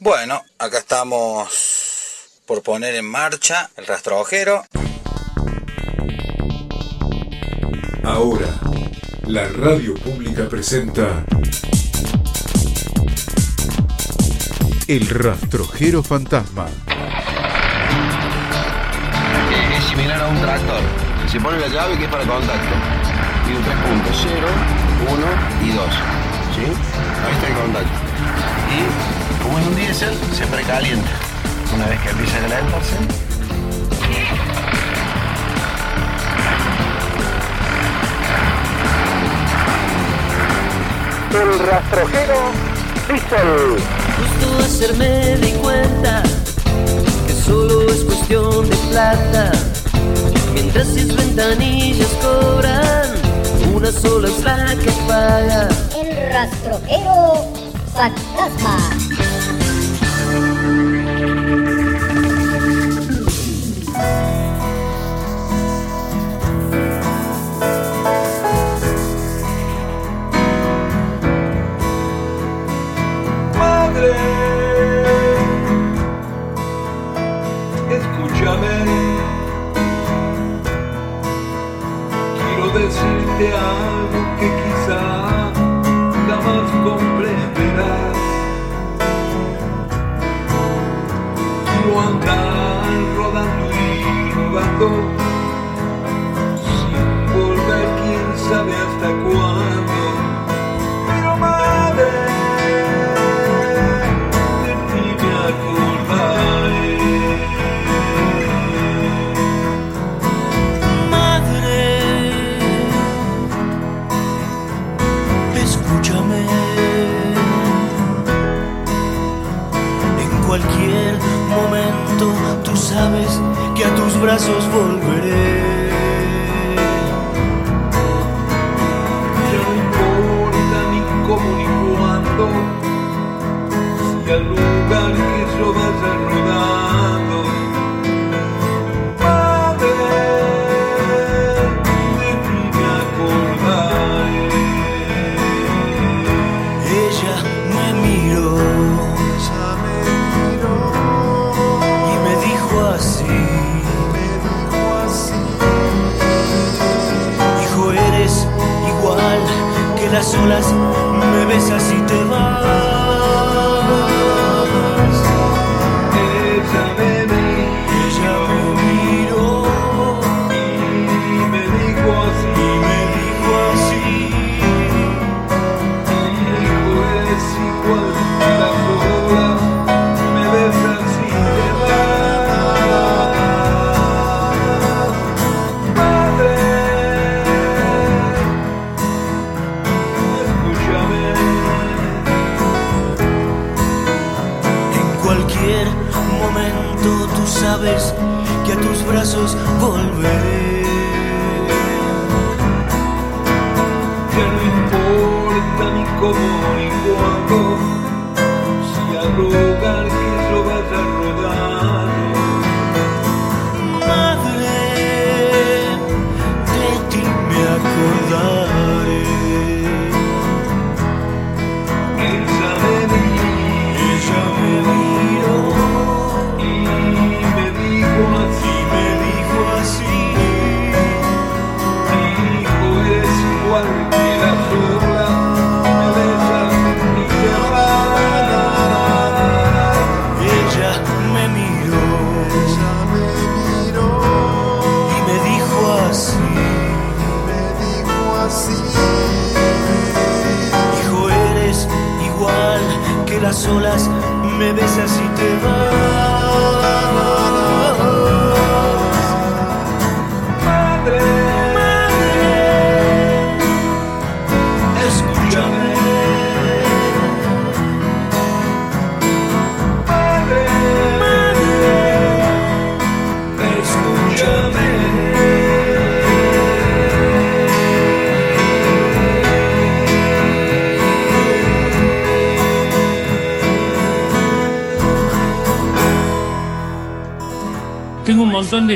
Bueno, acá estamos por poner en marcha el rastrojero. Ahora, la radio pública presenta El rastrojero fantasma. Es similar a un tractor. Se pone la llave que es para contacto. Y un 3.0, 1 y 2. ¿Sí? Ahí está el contacto. Y como es un diésel, se precalienta. Una vez que empieza a calentarse, el rastrojero diésel. Justo hacerme de cuenta que solo es cuestión de plata. Mientras sus ventanillas cobran, una sola es la que paga. El rastrojero fantasma.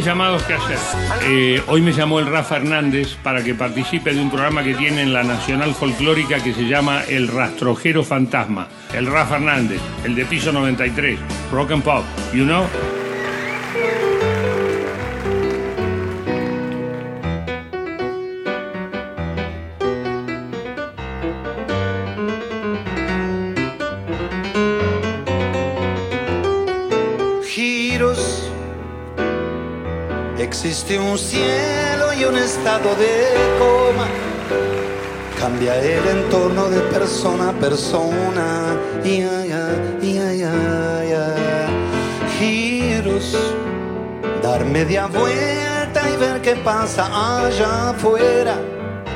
Llamados que hacer. Eh, hoy me llamó el Rafa Hernández para que participe de un programa que tiene en la Nacional Folclórica que se llama El Rastrojero Fantasma. El Rafa Hernández, el de piso 93, Rock and Pop, you know? El entorno de persona a persona. Ya, ya, ya. Giros. Dar media vuelta y ver qué pasa allá afuera.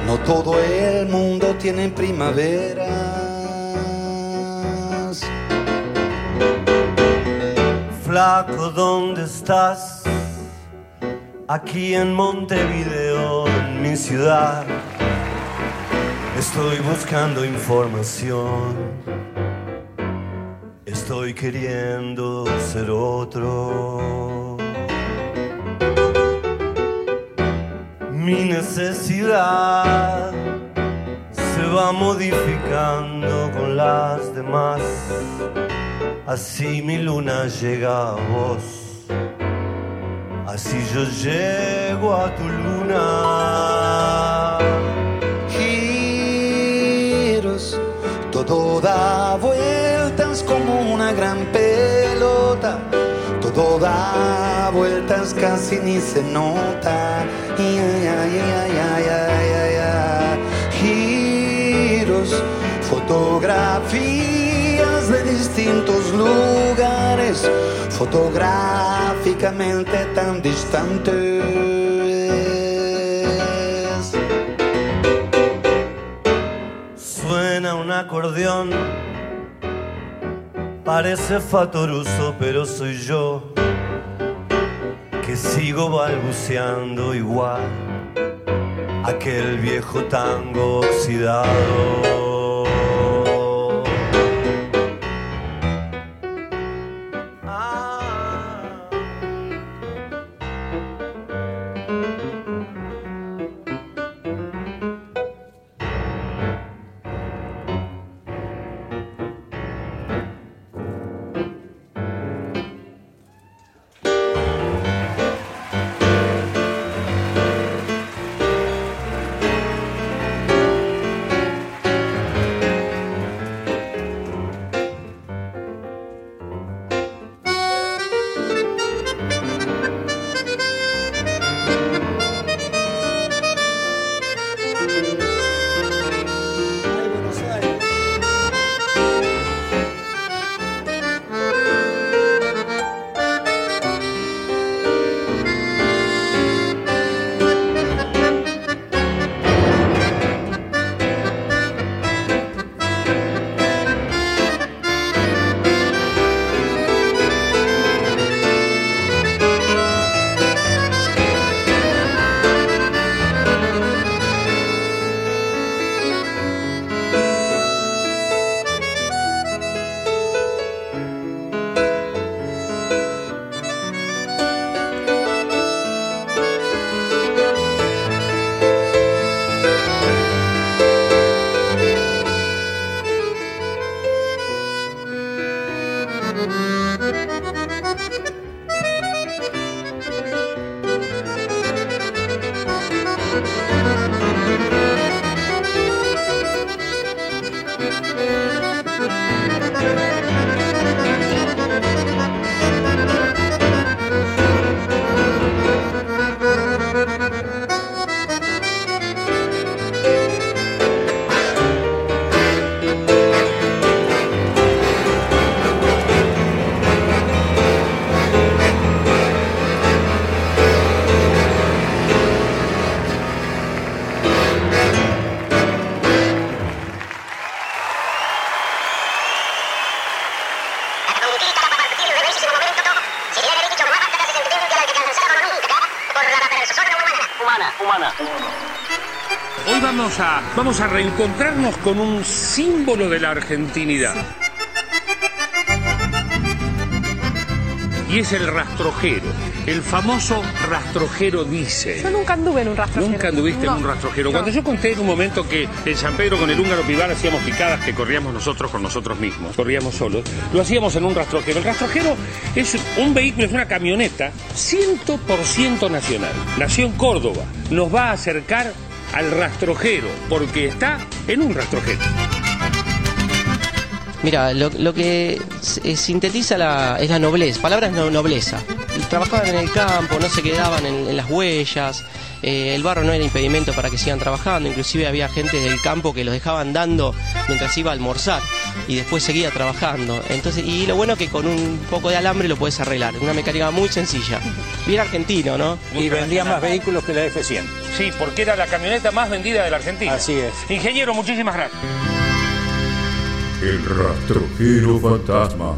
No todo el mundo tiene primaveras. Flaco, ¿dónde estás? Aquí en Montevideo, en mi ciudad. Estoy buscando información. Estoy queriendo ser otro. Mi necesidad se va modificando con las demás. Así mi luna llega a vos. Así yo llego a tu luna. Todo da vueltas como una gran pelota, todo da vueltas casi ni se nota. Giros, fotografías de distintos lugares, fotográficamente tan distantes. Acordeón. Parece fatoruso, pero soy yo que sigo balbuceando igual aquel viejo tango oxidado. Vamos a, reencontrarnos con un símbolo de la argentinidad. Y es el rastrojero, el famoso rastrojero dice. Yo nunca anduve en un rastrojero. Nunca anduviste No. en un rastrojero. Cuando yo conté en un momento que en San Pedro con el húngaro Pivar hacíamos picadas que corríamos nosotros con nosotros mismos, corríamos solos, lo hacíamos en un rastrojero. El rastrojero es un vehículo, es una camioneta 100% nacional. Nació en Córdoba. Nos va a acercar al rastrojero porque está en un rastrojero. Mira, lo, que s- sintetiza la, es la nobleza, palabras no, nobleza. Trabajaban en el campo, no se quedaban en, en las huellas, eh, el barro no era impedimento para que sigan trabajando, inclusive había gente del campo que los dejaban dando mientras iba a almorzar y después seguía trabajando. Entonces, y lo bueno es que con un poco de alambre lo puedes arreglar, una mecánica muy sencilla. Bien argentino, ¿no? Y vendía más vehículos que la F100. Sí, porque era la camioneta más vendida de la Argentina. Así es. Ingeniero, muchísimas gracias. El rastrojero fantasma.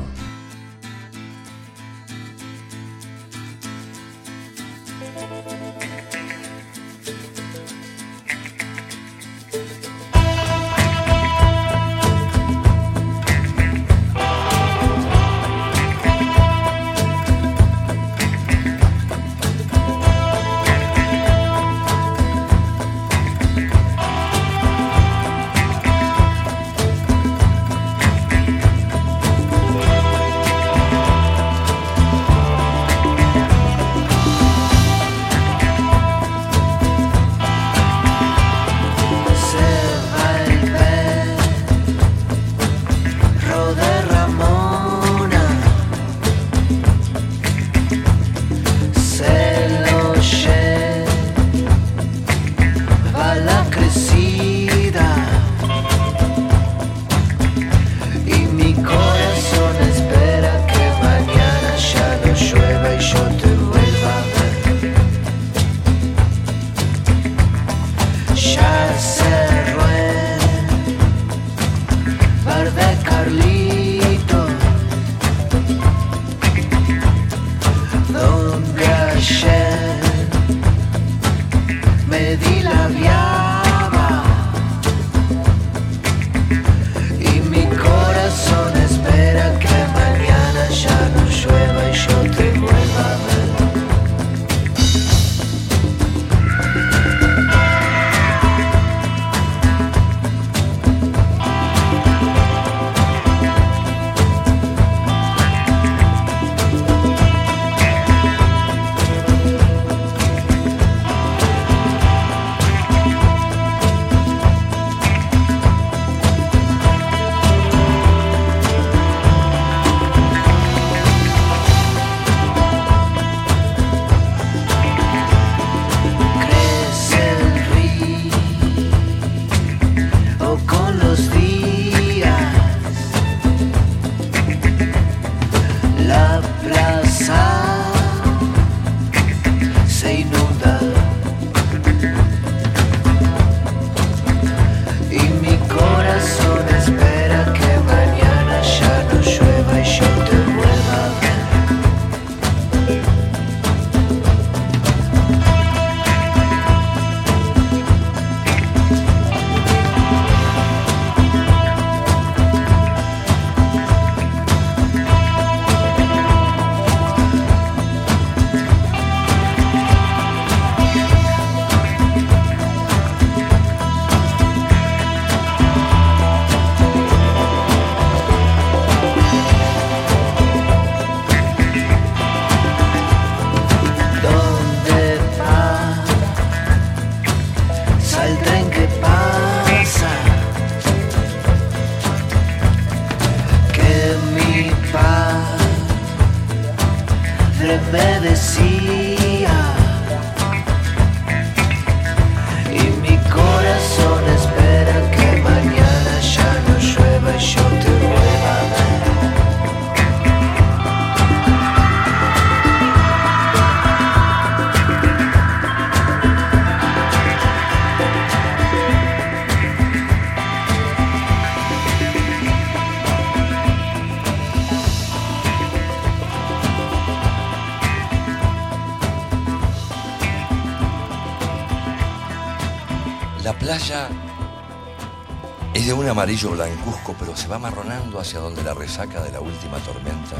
Amarillo blancuzco, pero se va marronando hacia donde la resaca de la última tormenta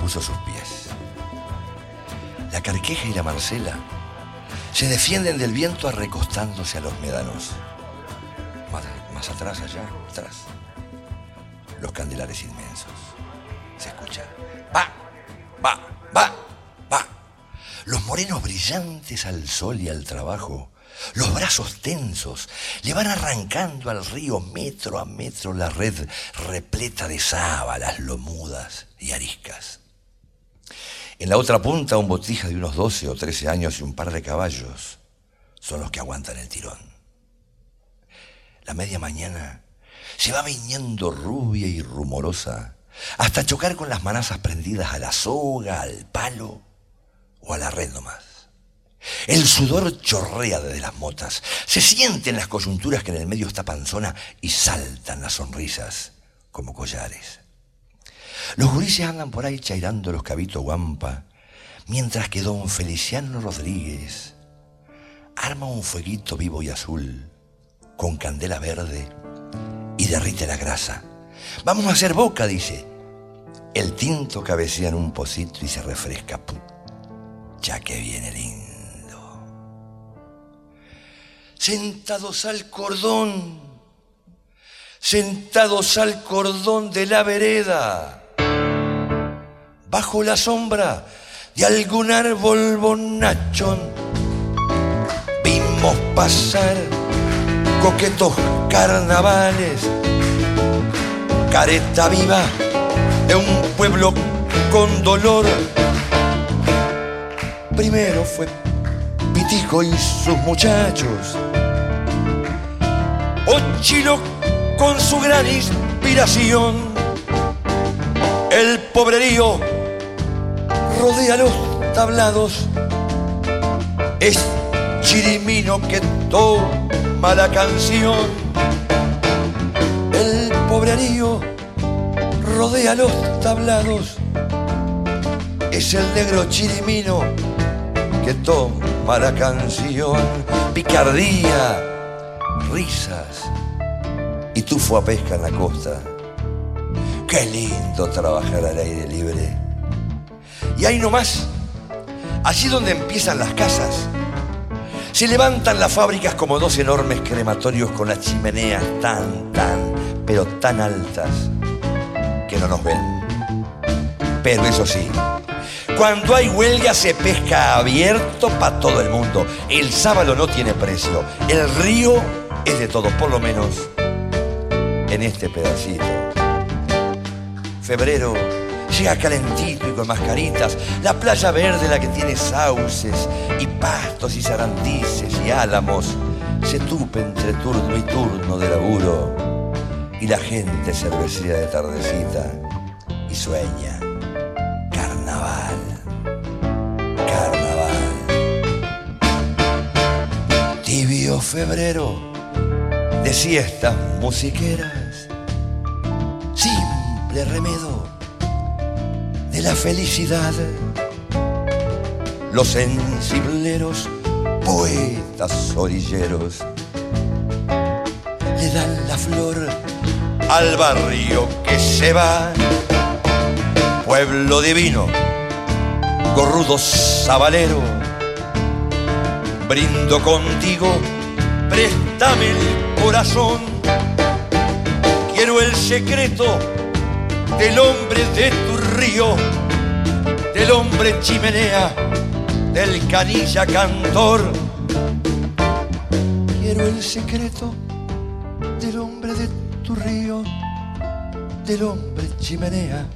puso sus pies. La carqueja y la Marcela se defienden del viento recostándose a los médanos. Más, más atrás, allá, atrás. Los candelares inmensos. Se escucha. Va, va, va, va. Los morenos brillantes al sol y al trabajo. Los brazos tensos le van arrancando al río metro a metro la red repleta de sábalas lomudas y ariscas. En la otra punta un botija de unos 12 o 13 años y un par de caballos son los que aguantan el tirón. La media mañana se va viniendo rubia y rumorosa hasta chocar con las manazas prendidas a la soga, al palo o a la red nomás. El sudor chorrea desde las motas, se sienten las coyunturas que en el medio está panzona y saltan las sonrisas como collares. Los gurises andan por ahí chairando los cabitos guampa, mientras que don Feliciano Rodríguez arma un fueguito vivo y azul con candela verde y derrite la grasa. Vamos a hacer boca, dice. El tinto cabecea en un pocito y se refresca. Ya que viene lindo. Sentados al cordón, sentados al cordón de la vereda, bajo la sombra de algún árbol bonachón, vimos pasar coquetos carnavales, careta viva de un pueblo con dolor. Primero fue Pitico y sus muchachos, Ochilo con su gran inspiración, el pobrerío rodea los tablados, es Chirimino que toma la canción. El pobrerío rodea los tablados. Es el negro Chirimino que toma la canción. Picardía, risas y tufo a pesca en la costa. Qué lindo trabajar al aire libre. Y ahí nomás, allí donde empiezan las casas, se levantan las fábricas como dos enormes crematorios con las chimeneas tan, tan, pero tan altas que no nos ven. Pero eso sí, cuando hay huelga se pesca abierto para todo el mundo. El sábado no tiene precio. El río es de todos, por lo menos en este pedacito. Febrero llega calentito y con mascaritas. La playa verde, la que tiene sauces y pastos y zarandices y álamos, se tupe entre turno y turno de laburo. Y la gente cervecera de tardecita y sueña. Carnaval, carnaval. Tibio febrero de siestas musiqueras, simple remedo de la felicidad. Los sensibleros, poetas orilleros, le dan la flor al barrio que se va. Pueblo divino, gorrudo sabalero, brindo contigo, préstame el corazón. Quiero el secreto del hombre de tu río, del hombre chimenea, del canilla cantor. Quiero el secreto del hombre de tu río, del hombre chimenea,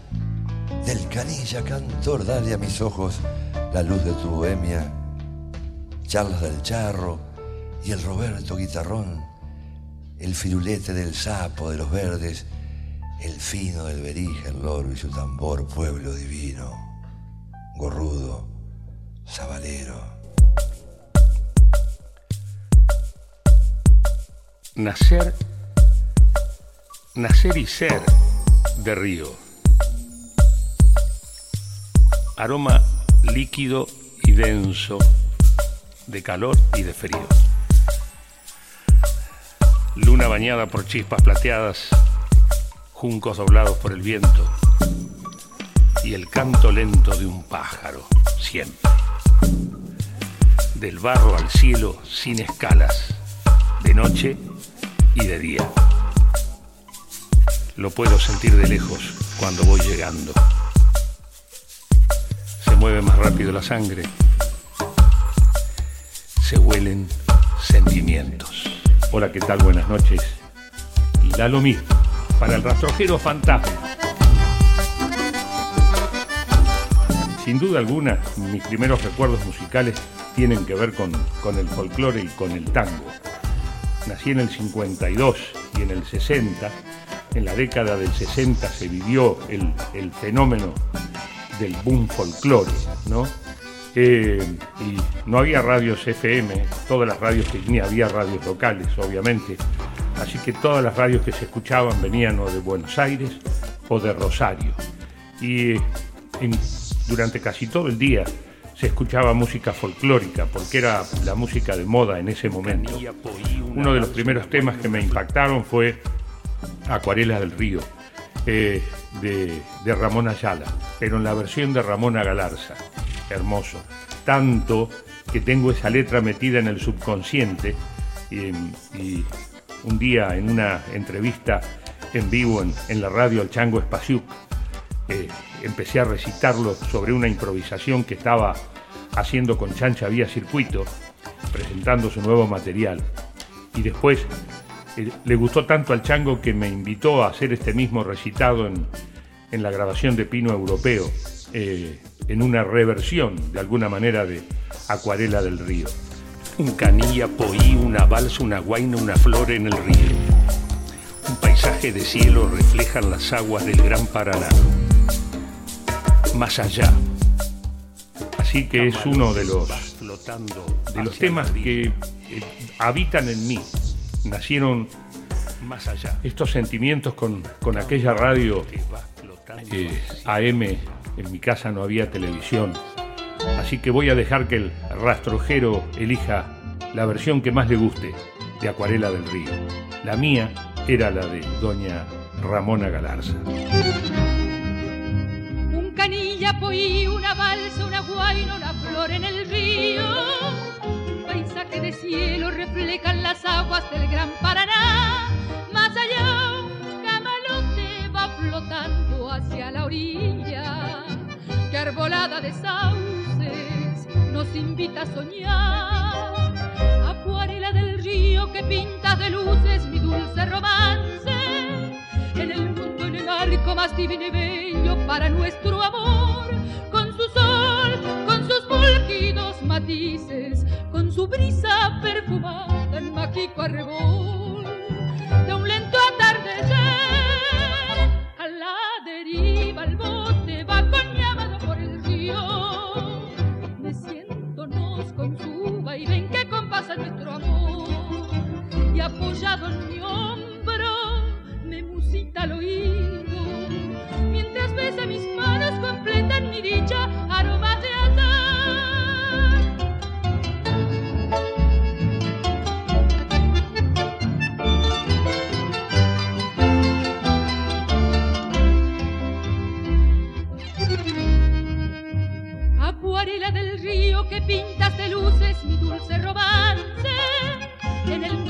del canilla cantor. Dale a mis ojos la luz de tu bohemia, charlas del charro y el Roberto guitarrón, el firulete del sapo de los verdes el fino del berija, el loro y su tambor, pueblo divino, gorrudo, sabalero. Nacer, nacer y ser de río. Aroma líquido y denso, de calor y de frío. Luna bañada por chispas plateadas juncos doblados por el viento. y el canto lento de un pájaro, siempre. Del barro al cielo sin escalas, de noche y de día. Lo puedo sentir de lejos cuando voy llegando. Se mueve más rápido la sangre. Se huelen sentimientos. Hola, ¿qué tal? Buenas noches. Y da lo mismo para el rastrojero fantasma. Sin duda alguna, mis primeros recuerdos musicales tienen que ver con, con el folclore y con el tango. Nací en el 52 y en el 60. En la década del 60 se vivió el, el fenómeno del boom folclore, ¿no? Y no había radios FM, todas las radios que ni había radios locales, obviamente. Así que todas las radios que se escuchaban venían o de Buenos Aires o de Rosario. Y eh, durante casi todo el día se escuchaba música folclórica, porque era la música de moda en ese momento. Uno de los primeros temas que me impactaron fue Acuarela del Río, eh, de, Ramón Ayala, pero en la versión de Ramona Galarza. Hermoso. Tanto que tengo esa letra metida en el subconsciente y, un día en una entrevista en vivo en, en la radio El Chango Espaciuc, eh, empecé a recitarlo sobre una improvisación que estaba haciendo con Chancha Vía Circuito, presentando su nuevo material. Y después eh, le gustó tanto al Chango que me invitó a hacer este mismo recitado en, en la grabación de Pino Europeo, eh, en una reversión de alguna manera de Acuarela del Río. Un canilla, poí, una balsa, una guaina, una flor en el río. Un paisaje de cielo reflejan las aguas del Gran Paraná. Más allá. Así que es uno de los, de los temas que eh, habitan en mí. Nacieron más allá. Estos sentimientos con, con aquella radio eh, AM, en mi casa no había televisión. Así que voy a dejar que el rastrojero elija la versión que más le guste de Acuarela del Río. La mía era la de doña Ramona Galarza. Un canilla, poí, una balsa, una guaina, una flor en el río. Un paisaje de cielo reflejan las aguas del gran Paraná. Más allá, flotando hacia la orilla. Que arbolada de sauces nos invita a soñar. Acuarela del río que pinta de luces mi dulce romance. En el mundo en el arco más divino y bello para nuestro amor. Con su sol, con sus fulgidos matices, con su brisa perfumada en mágico arrebol. De un lento apoyado en mi hombro, me musita al oído. Mientras besa mis manos, completan mi dicha, aroma de. Acuarela del río que pintas de luces mi dulce romance. En el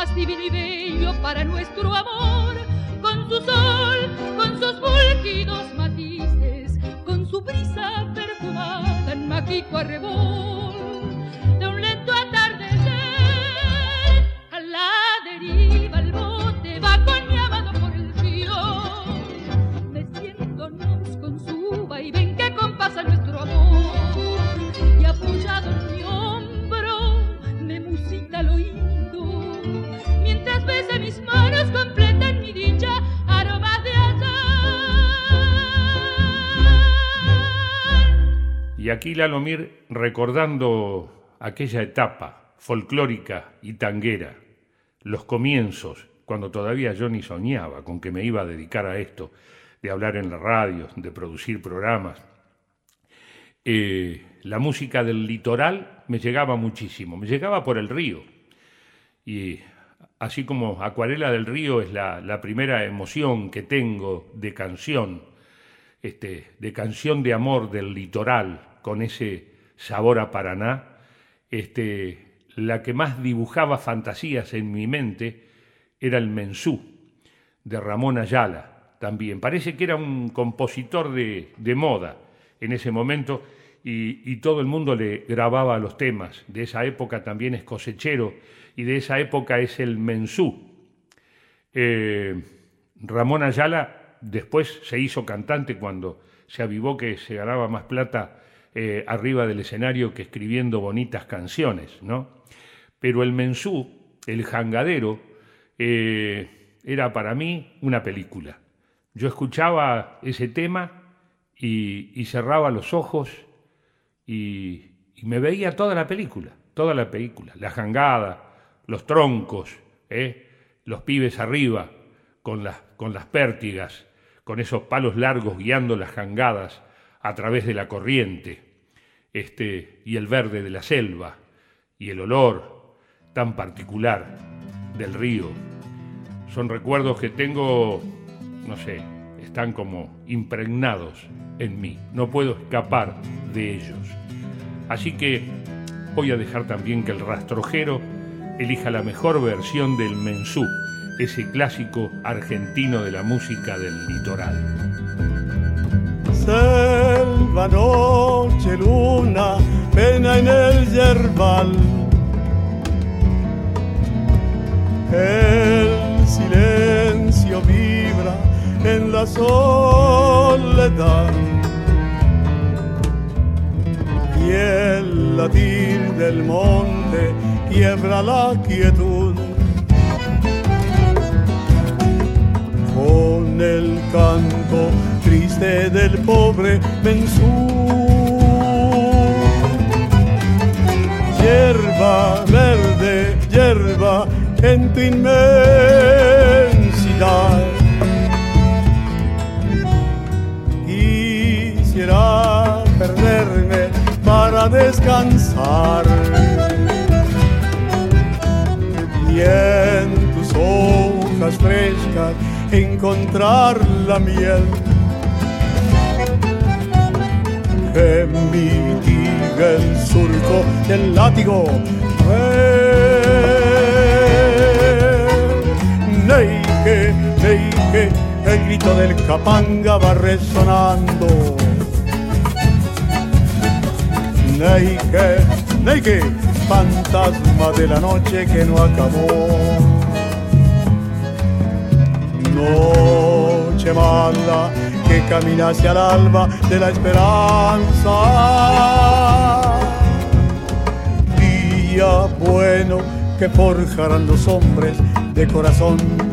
más divino y bello para nuestro amor. Con su sol, con sus fulgidos matices, con su brisa perfumada en mágico arrebol. Y aquí Lalomir recordando aquella etapa folclórica y tanguera, los comienzos, cuando todavía yo ni soñaba con que me iba a dedicar a esto, de hablar en la radio, de producir programas. Eh, la música del litoral me llegaba muchísimo, me llegaba por el río. Y así como Acuarela del Río es la, primera emoción que tengo de canción, este, de canción de amor del litoral, con ese sabor a Paraná, este, la que más dibujaba fantasías en mi mente era el Mensú, de Ramón Ayala, también. Parece que era un compositor de, de moda en ese momento y, y, todo el mundo le grababa los temas. De esa época también es cosechero y de esa época es el Mensú. Eh, Ramón Ayala después se hizo cantante cuando se avivó que se ganaba más plata eh, arriba del escenario que escribiendo bonitas canciones, ¿no? Pero el Mensú, el jangadero, eh, era para mí una película. Yo escuchaba ese tema y, cerraba los ojos y, me veía toda la película, toda la película, la jangada, los troncos, ¿eh? los pibes arriba, con las, con las pértigas, con esos palos largos guiando las jangadas a través de la corriente, este, y el verde de la selva, y el olor tan particular del río. Son recuerdos que tengo, no sé, están como impregnados en mí, no puedo escapar de ellos. Así que voy a dejar también que el rastrojero elija la mejor versión del mensú, ese clásico argentino de la música del litoral. Selva, noche, luna, pena en el yerbal. El silencio vibra en la soledad. Y el latir del monte quiebra la quietud. Con el canto triste del pobre Mensú. Hierba verde, hierba en tu inmensidad. Quisiera perderme para descansar en tus hojas frescas encontrar la miel que mitiga el surco del látigo. Neike, neike, el grito del capanga va resonando. Neike, neike, fantasma de la noche que no acabó. Noche mala que camina hacia el alba de la esperanza. Día bueno que forjarán los hombres de corazón.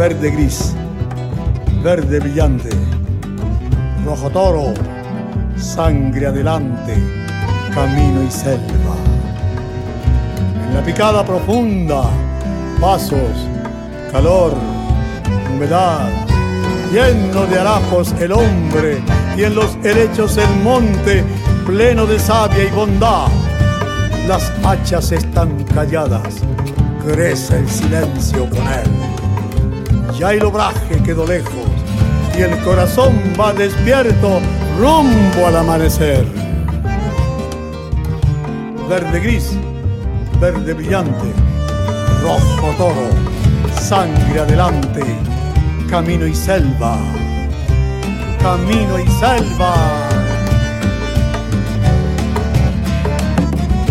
Verde gris, verde brillante, rojo toro, sangre adelante, camino y selva. En la picada profunda, pasos, calor, humedad, lleno de harapos el hombre y en los helechos el monte, pleno de savia y bondad. Las hachas están calladas, crece el silencio con él. Ya el obraje quedó lejos y el corazón va despierto rumbo al amanecer. Verde gris, verde brillante, rojo toro, sangre adelante, camino y selva, camino y selva.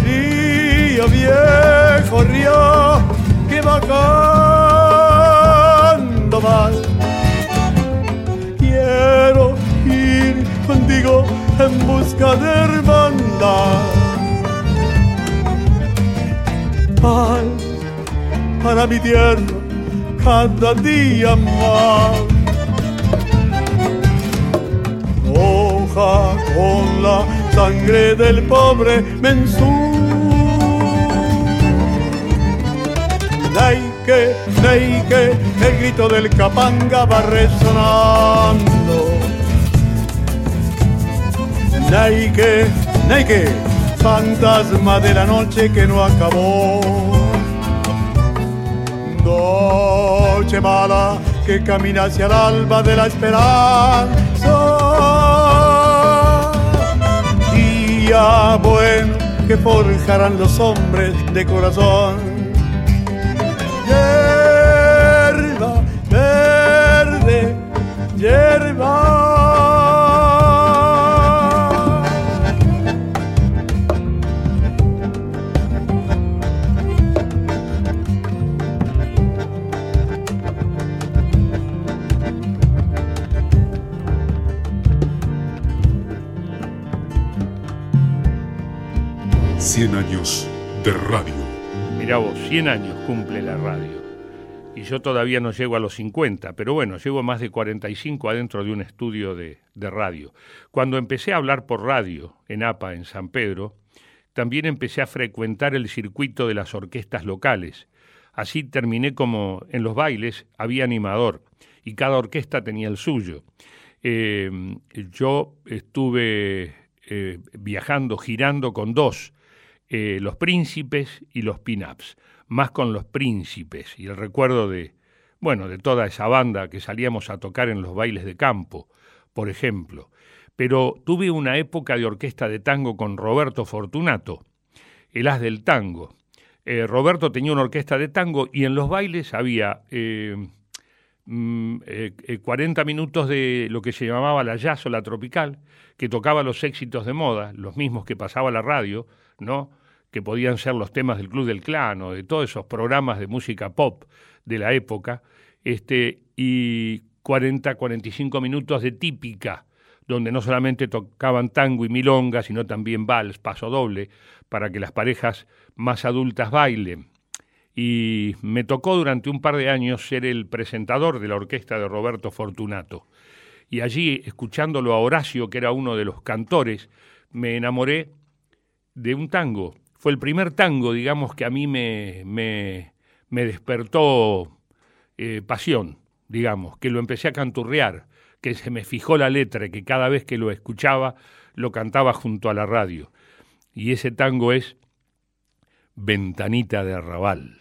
Río viejo, río que bajando Quiero ir contigo en busca de hermandad. Paz para mi tierra cada día más. Hoja con la sangre del pobre mensú. Neike, el grito del capanga va resonando. Neike, neike, fantasma de la noche que no acabó. Noche mala que camina hacia el alba de la esperanza. Día bueno que forjarán los hombres de corazón hierba. Cien años de radio. Mirá vos, 100 años cumple la radio. Yo todavía no llego a los 50, pero bueno, llevo más de 45 adentro de un estudio de, de radio. Cuando empecé a hablar por radio en APA, en San Pedro, también empecé a frecuentar el circuito de las orquestas locales. Así terminé como en los bailes había animador y cada orquesta tenía el suyo. Eh, yo estuve eh, viajando, girando con dos, eh, los príncipes y los pin-ups, más con los príncipes y el recuerdo de, bueno, de toda esa banda que salíamos a tocar en los bailes de campo, por ejemplo. Pero tuve una época de orquesta de tango con Roberto Fortunato, el as del tango. Eh, Roberto tenía una orquesta de tango y en los bailes había eh, mm, eh, 40 minutos de lo que se llamaba la jazz tropical, que tocaba los éxitos de moda, los mismos que pasaba la radio, ¿no? Que podían ser los temas del Club del Clan o de todos esos programas de música pop de la época, este, y 40, 45 minutos de típica, donde no solamente tocaban tango y milonga, sino también vals, paso doble, para que las parejas más adultas bailen. Y me tocó durante un par de años ser el presentador de la orquesta de Roberto Fortunato. Y allí, escuchándolo a Horacio, que era uno de los cantores, me enamoré de un tango. Fue el primer tango, digamos, que a mí me, me, me despertó eh, pasión, digamos, que lo empecé a canturrear, que se me fijó la letra que cada vez que lo escuchaba lo cantaba junto a la radio. Y ese tango es Ventanita de Arrabal.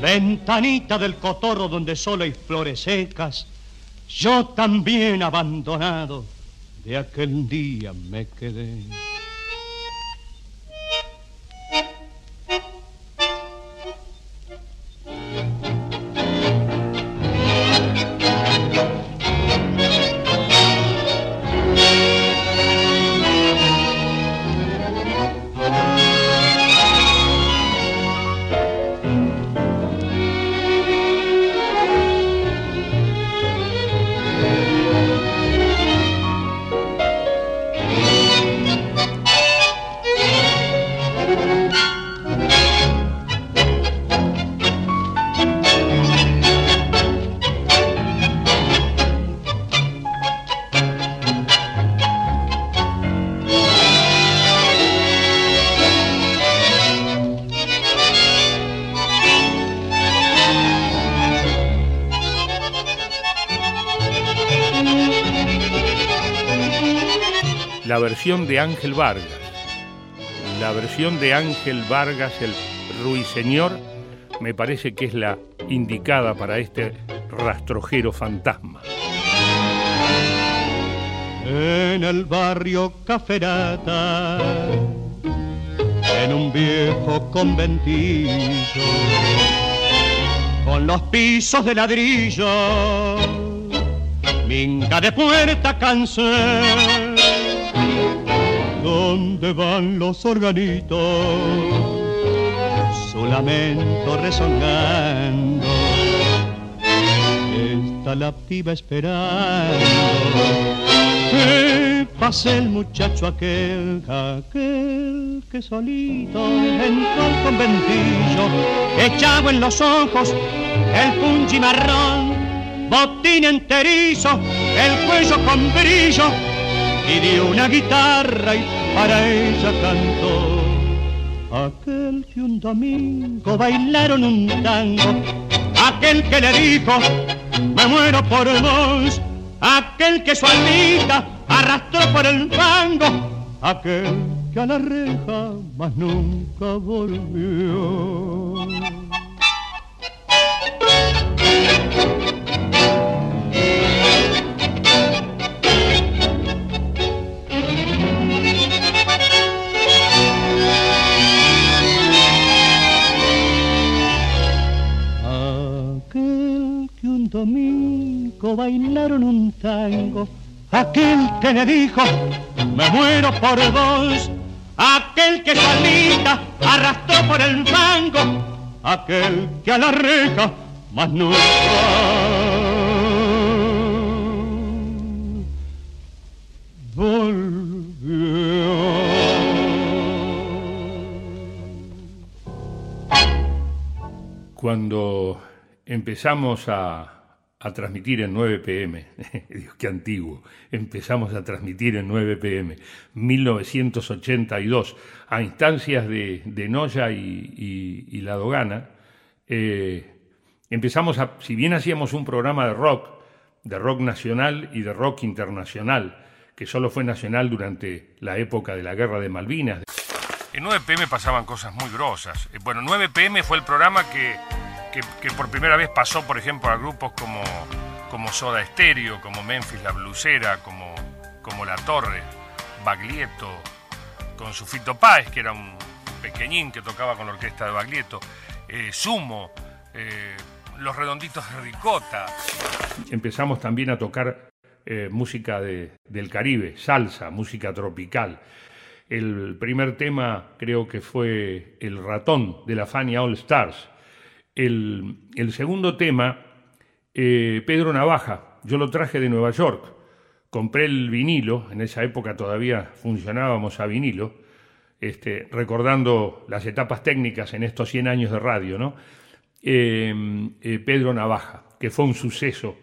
Ventanita del cotorro donde solo hay flores secas, yo también abandonado de aquel día me quedé. Versión de Ángel Vargas. La versión de Ángel Vargas, el ruiseñor, me parece que es la indicada para este rastrojero fantasma. En el barrio Caferata, en un viejo conventillo, con los pisos de ladrillo, minga de puerta cansé, donde van los organitos, su lamento resonando, está la piba esperando. Que pase el muchacho aquel, aquel que solito entró al conventillo, echado en los ojos el punchi marrón, botín enterizo, el cuello con brillo, dio una guitarra y para ella cantó. Aquel que un domingo bailaron un tango, aquel que le dijo, me muero por vos, aquel que su almita arrastró por el fango, aquel que a la reja más nunca volvió. Domingo bailaron un tango, aquel que me dijo, me muero por vos, aquel que su almita arrastró por el fango, aquel que a la reja más nunca Cuando empezamos a, a transmitir en 9 pm, Dios qué antiguo, empezamos a transmitir en 9 pm, 1982, a instancias de, de Noya y, y- La Dogana, eh, empezamos a, si bien hacíamos un programa de rock, de rock nacional y de rock internacional, que solo fue nacional durante la época de la Guerra de Malvinas. En 9 pm pasaban cosas muy grosas. Eh, Bueno, 9 pm fue el programa que, que- por primera vez pasó, por ejemplo, a grupos como, como Soda Stereo, como Memphis La Blusera, como, como La Torre, Baglietto, con su Fito Páez, que era un pequeñín que tocaba con la orquesta de Baglietto, eh, Sumo, eh, Los Redonditos de Ricota. Empezamos también a tocar eh, música de- del Caribe, salsa, música tropical. El primer tema creo que fue El ratón de la Fania All Stars. El, segundo tema, eh, Pedro Navaja, yo lo traje de Nueva York. Compré el vinilo, en esa época todavía funcionábamos a vinilo, este, recordando las etapas técnicas en estos 100 años de radio, ¿no? Eh, eh, Pedro Navaja, que fue un suceso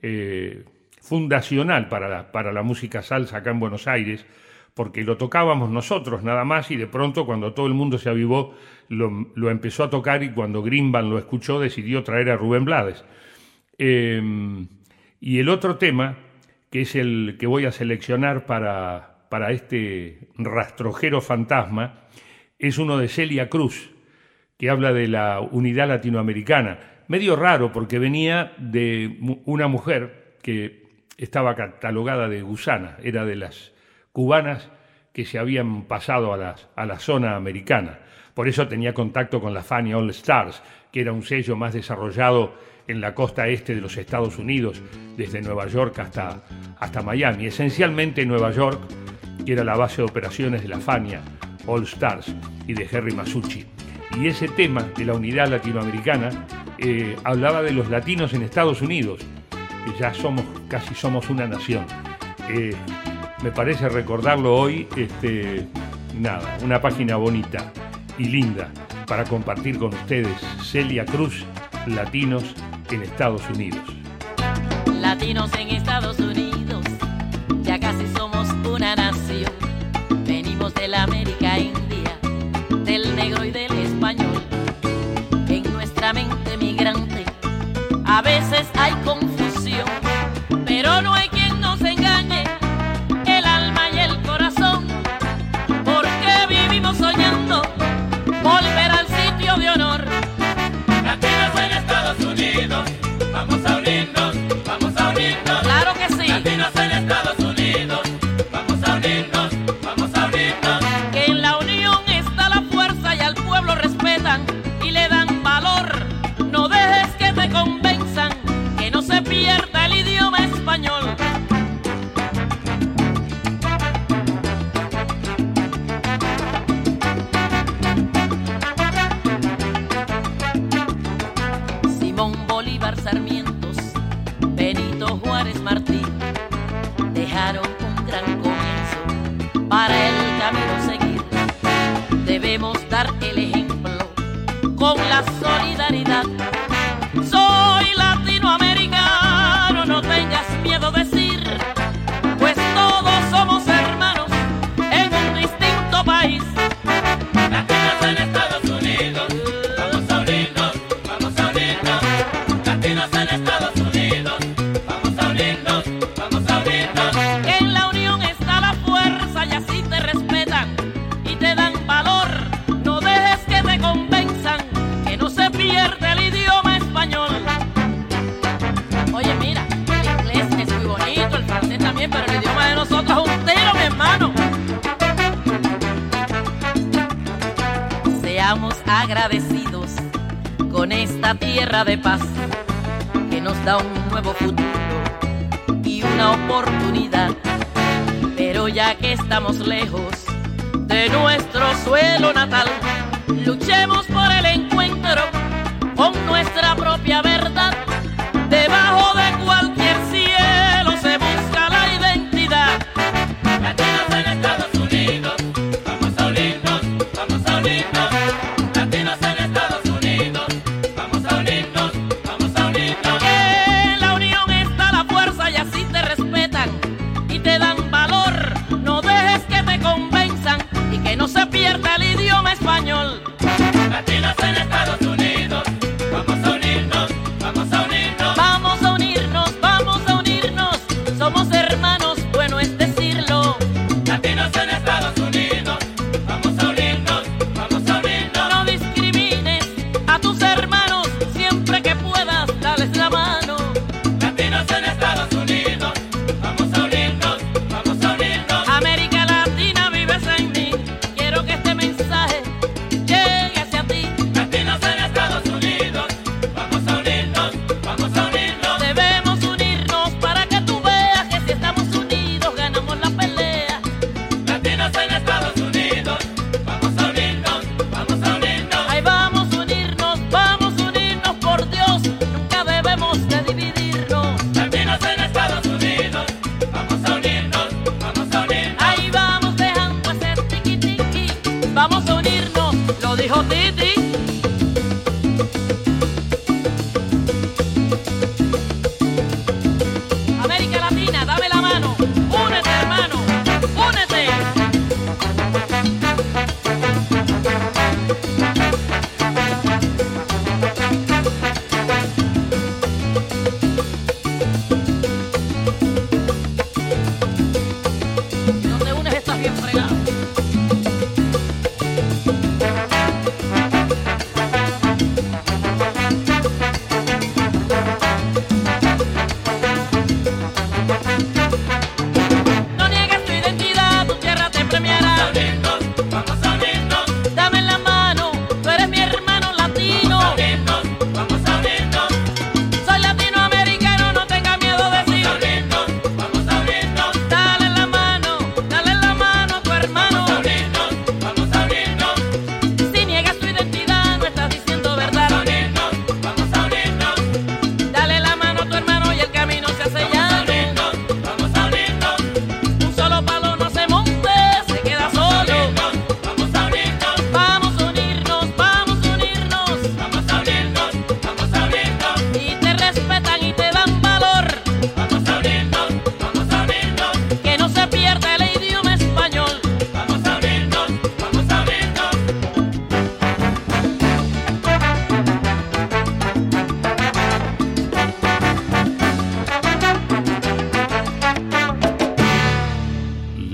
eh, fundacional para la, para la música salsa acá en Buenos Aires, porque lo tocábamos nosotros nada más y de pronto cuando todo el mundo se avivó lo, empezó a tocar y cuando Greenban lo escuchó decidió traer a Rubén Blades. Eh, y el otro tema, que es el que voy a seleccionar para, para este rastrojero fantasma, es uno de Celia Cruz, que habla de la unidad latinoamericana. Medio raro porque venía de una mujer que estaba catalogada de gusana, era de las cubanas que se habían pasado a, a la zona americana. Por eso tenía contacto con la Fania All Stars, que era un sello más desarrollado en la costa este de los Estados Unidos, desde Nueva York hasta, hasta Miami. Esencialmente Nueva York, que era la base de operaciones de la Fania All Stars y de Henry Masucci. Y ese tema de la unidad latinoamericana eh, hablaba de los latinos en Estados Unidos, que ya somos, casi somos una nación. Eh, me parece recordarlo hoy, este, nada, una página bonita y linda para compartir con ustedes. Celia Cruz, Latinos en Estados Unidos. Latinos en Estados Unidos,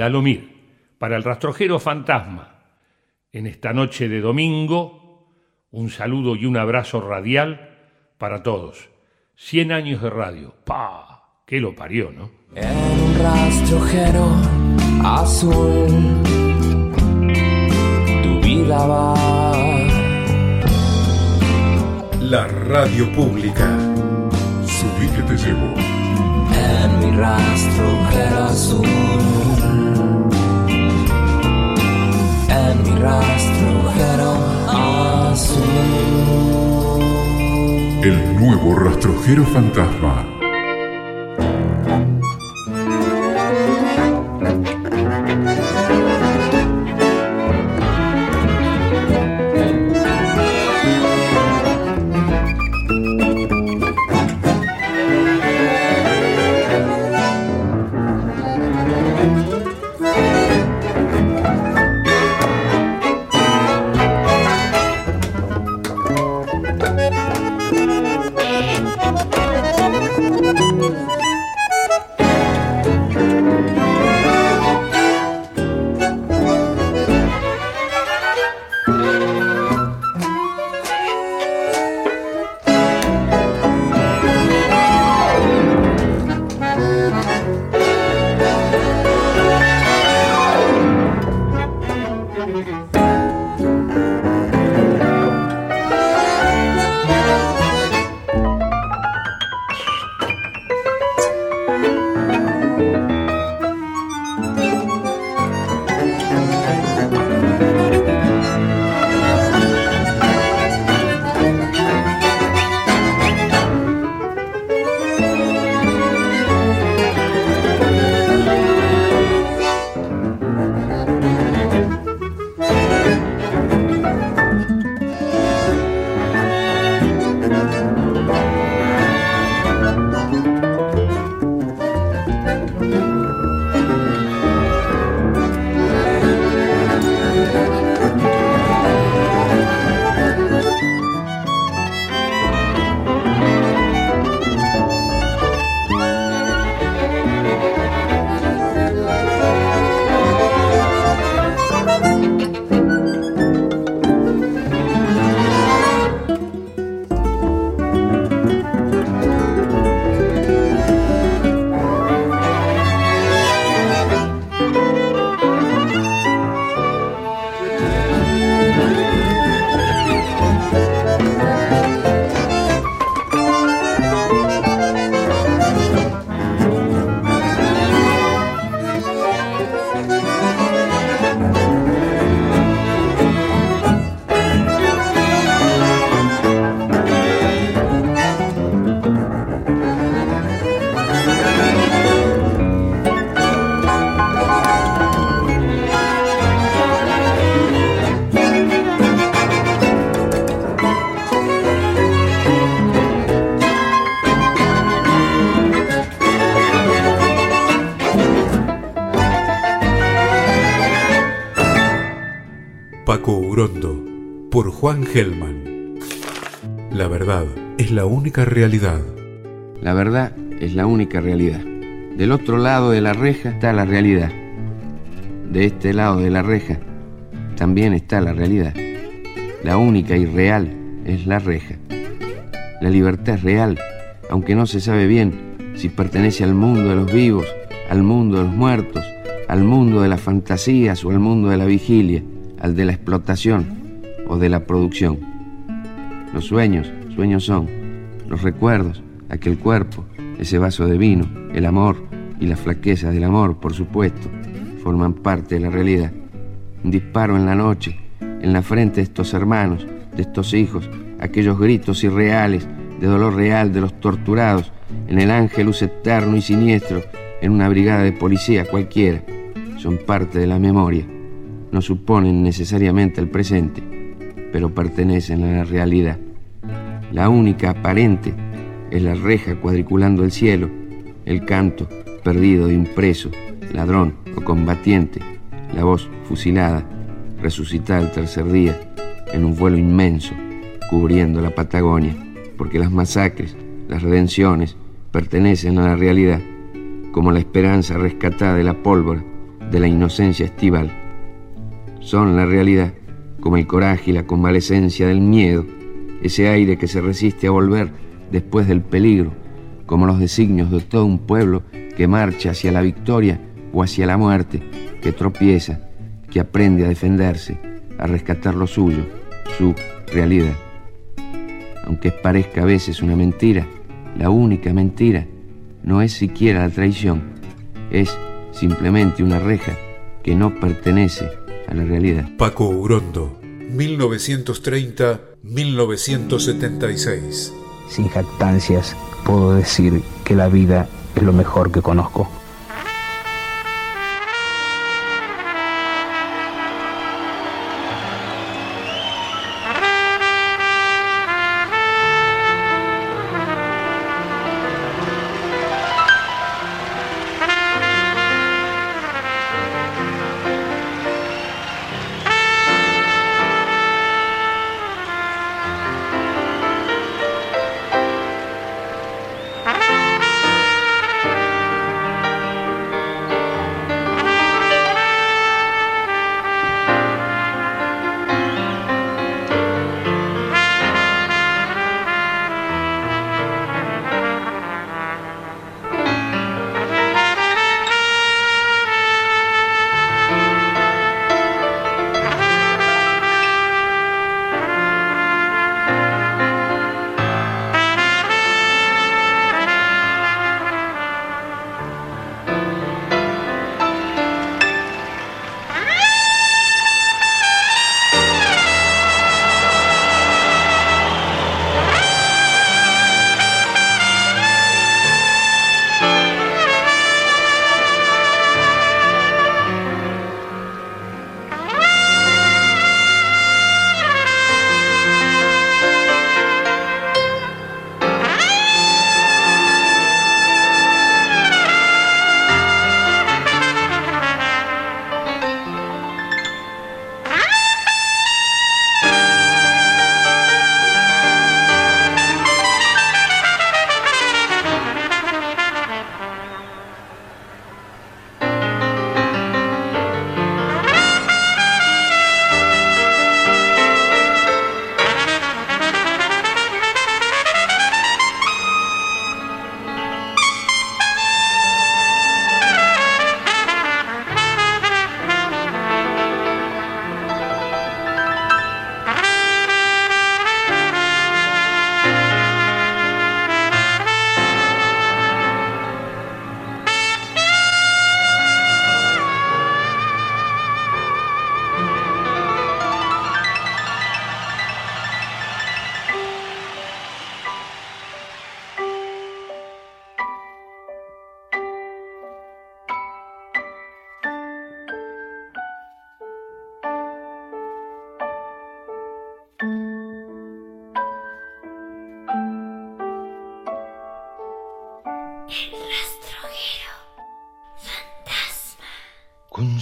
Dalomir, para el rastrojero fantasma. En esta noche de domingo, un saludo y un abrazo radial para todos. 100 años de radio. ¡Pa! Que lo parió, ¿no? En un rastrojero azul, tu vida va. La radio pública. Subí que te llevo. En mi rastrojero azul en mi azul. El nuevo rastrojero fantasma Juan Gelman. La verdad es la única realidad. La verdad es la única realidad. Del otro lado de la reja está la realidad. De este lado de la reja también está la realidad. La única y real es la reja. La libertad es real, aunque no se sabe bien si pertenece al mundo de los vivos, al mundo de los muertos, al mundo de las fantasías o al mundo de la vigilia, al de la explotación o de la producción. Los sueños, sueños son, los recuerdos, aquel cuerpo, ese vaso de vino, el amor y la flaqueza del amor, por supuesto, forman parte de la realidad. Un disparo en la noche, en la frente de estos hermanos, de estos hijos, aquellos gritos irreales de dolor real de los torturados, en el ángelus eterno y siniestro, en una brigada de policía cualquiera, son parte de la memoria. No suponen necesariamente el presente, pero pertenecen a la realidad. La única aparente es la reja cuadriculando el cielo, el canto perdido de un preso, ladrón o combatiente, la voz fusilada, resucitada el tercer día, en un vuelo inmenso, cubriendo la Patagonia, porque las masacres, las redenciones, pertenecen a la realidad, como la esperanza rescatada de la pólvora, de la inocencia estival. Son la realidad, como el coraje y la convalecencia del miedo, ese aire que se resiste a volver después del peligro, como los designios de todo un pueblo que marcha hacia la victoria o hacia la muerte, que tropieza, que aprende a defenderse, a rescatar lo suyo, su realidad. Aunque parezca a veces una mentira, la única mentira no es siquiera la traición, es simplemente una reja que no pertenece a la realidad. Paco Urondo, 1930-1976. Sin jactancias, puedo decir que la vida es lo mejor que conozco.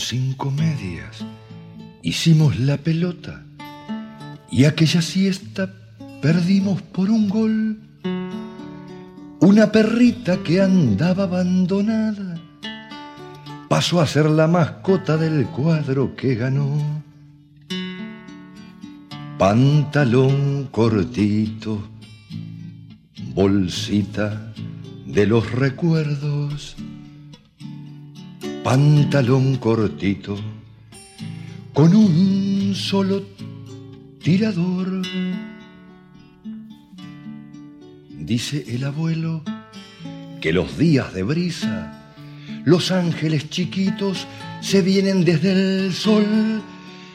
Cinco medias hicimos la pelota y aquella siesta perdimos por un gol. Una perrita que andaba abandonada pasó a ser la mascota del cuadro que ganó. Pantalón cortito, bolsita de los recuerdos. Pantalón cortito, con un solo tirador. Dice el abuelo que los días de brisa, los ángeles chiquitos se vienen desde el sol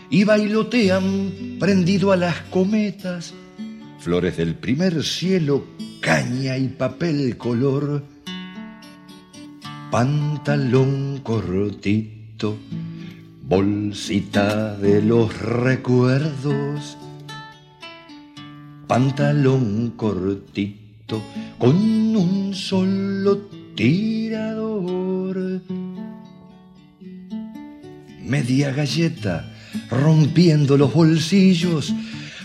y bailotean prendido a las cometas, flores del primer cielo, caña y papel color, pantalón cortito, bolsita de los recuerdos, pantalón cortito con un solo tirador, media galleta rompiendo los bolsillos,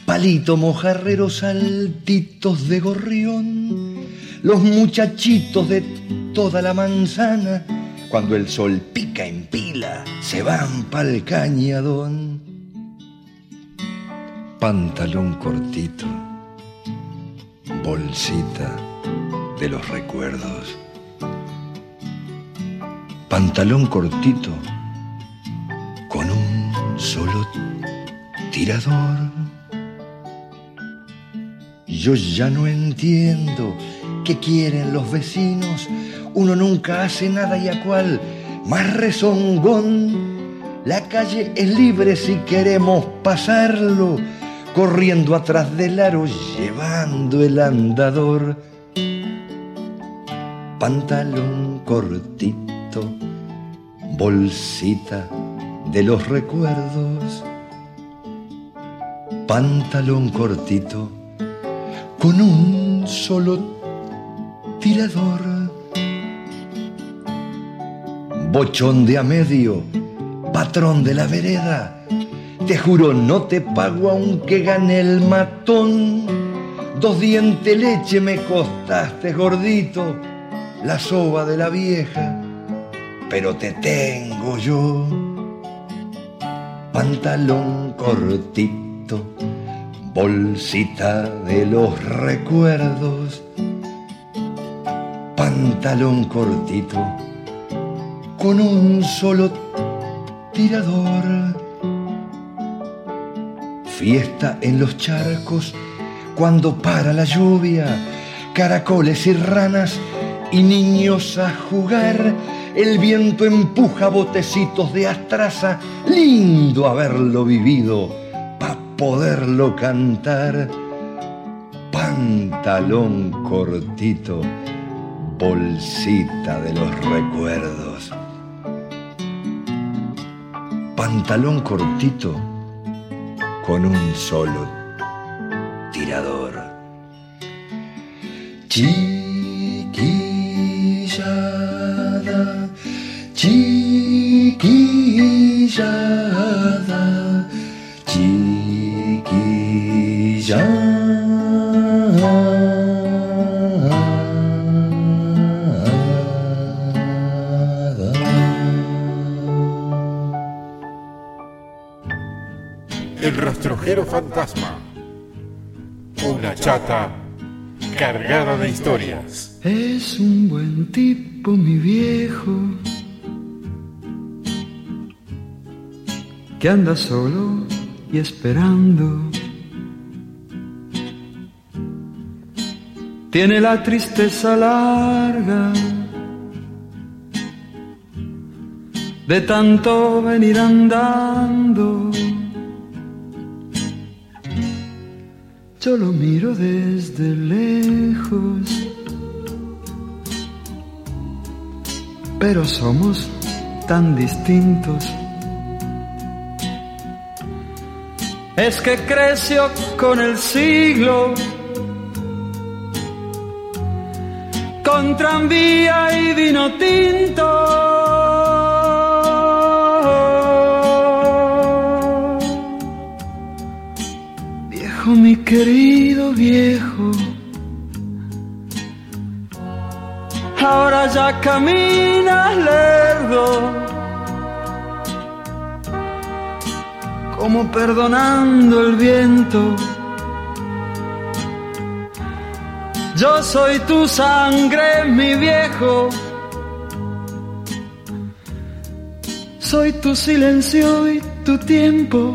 palito mojarrero, saltitos de gorrión, los muchachitos de toda la manzana, cuando el sol pica en pila, se van pa'l cañadón. Pantalón cortito, bolsita de los recuerdos. Pantalón cortito con un solo tirador. Yo ya no entiendo qué quieren los vecinos. Uno nunca hace nada y a cual más rezongón. La calle es libre si queremos pasarlo, corriendo atrás del aro, llevando el andador. Pantalón cortito, bolsita de los recuerdos. Pantalón cortito con un solo Bochón de a medio, patrón de la vereda. Te juro, no te pago aunque gane el matón. Dos dientes leche me costaste, gordito, la soba de la vieja, pero te tengo yo pantalón cortito, bolsita de los recuerdos, pantalón cortito, con un solo tirador. Fiesta en los charcos cuando para la lluvia, caracoles y ranas y niños a jugar el viento empuja botecitos de astraza, lindo haberlo vivido, pa' poderlo cantar. Pantalón cortito, bolsita de los recuerdos. Pantalón cortito con un solo tirador. Chiquillada chiquillada, Rastrojero fantasma. Una chata cargada de historias. Es un buen tipo, mi viejo, que anda solo y esperando. Tiene la tristeza larga de tanto venir andando. Yo lo miro desde lejos, pero somos tan distintos. Es que creció con el siglo, con tranvía y vino tinto. Querido viejo. Ahora ya caminas lerdo, como perdonando el viento. Yo soy tu sangre, mi viejo. Soy tu silencio y tu tiempo.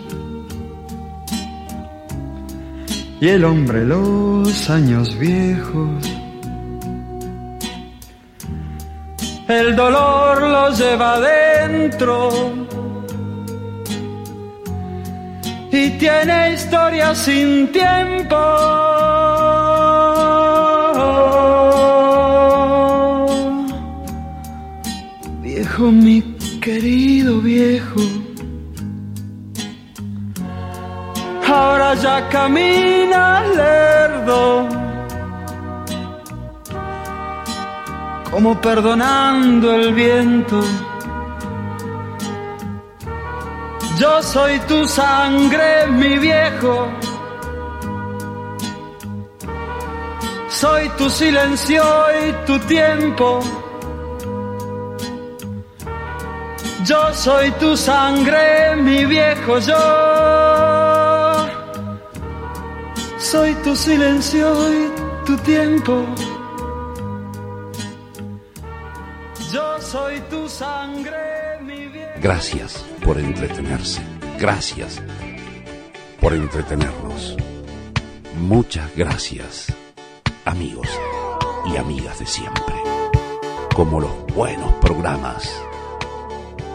Y el hombre los años viejos. El dolor lo lleva adentro y tiene historia sin tiempo. Camina lerdo, como perdonando el viento. Yo soy tu sangre, mi viejo. Soy tu silencio y tu tiempo. Yo soy tu sangre, mi viejo, yo soy tu silencio y tu tiempo. Yo soy tu sangre, mi viejo. Gracias por entretenerse. Gracias por entretenernos. Muchas gracias, amigos y amigas de siempre. Como los buenos programas,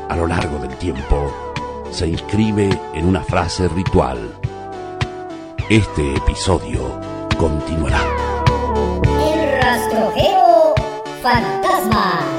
a lo largo del tiempo se inscribe en una frase ritual. Este episodio continuará. El rastrojero fantasma.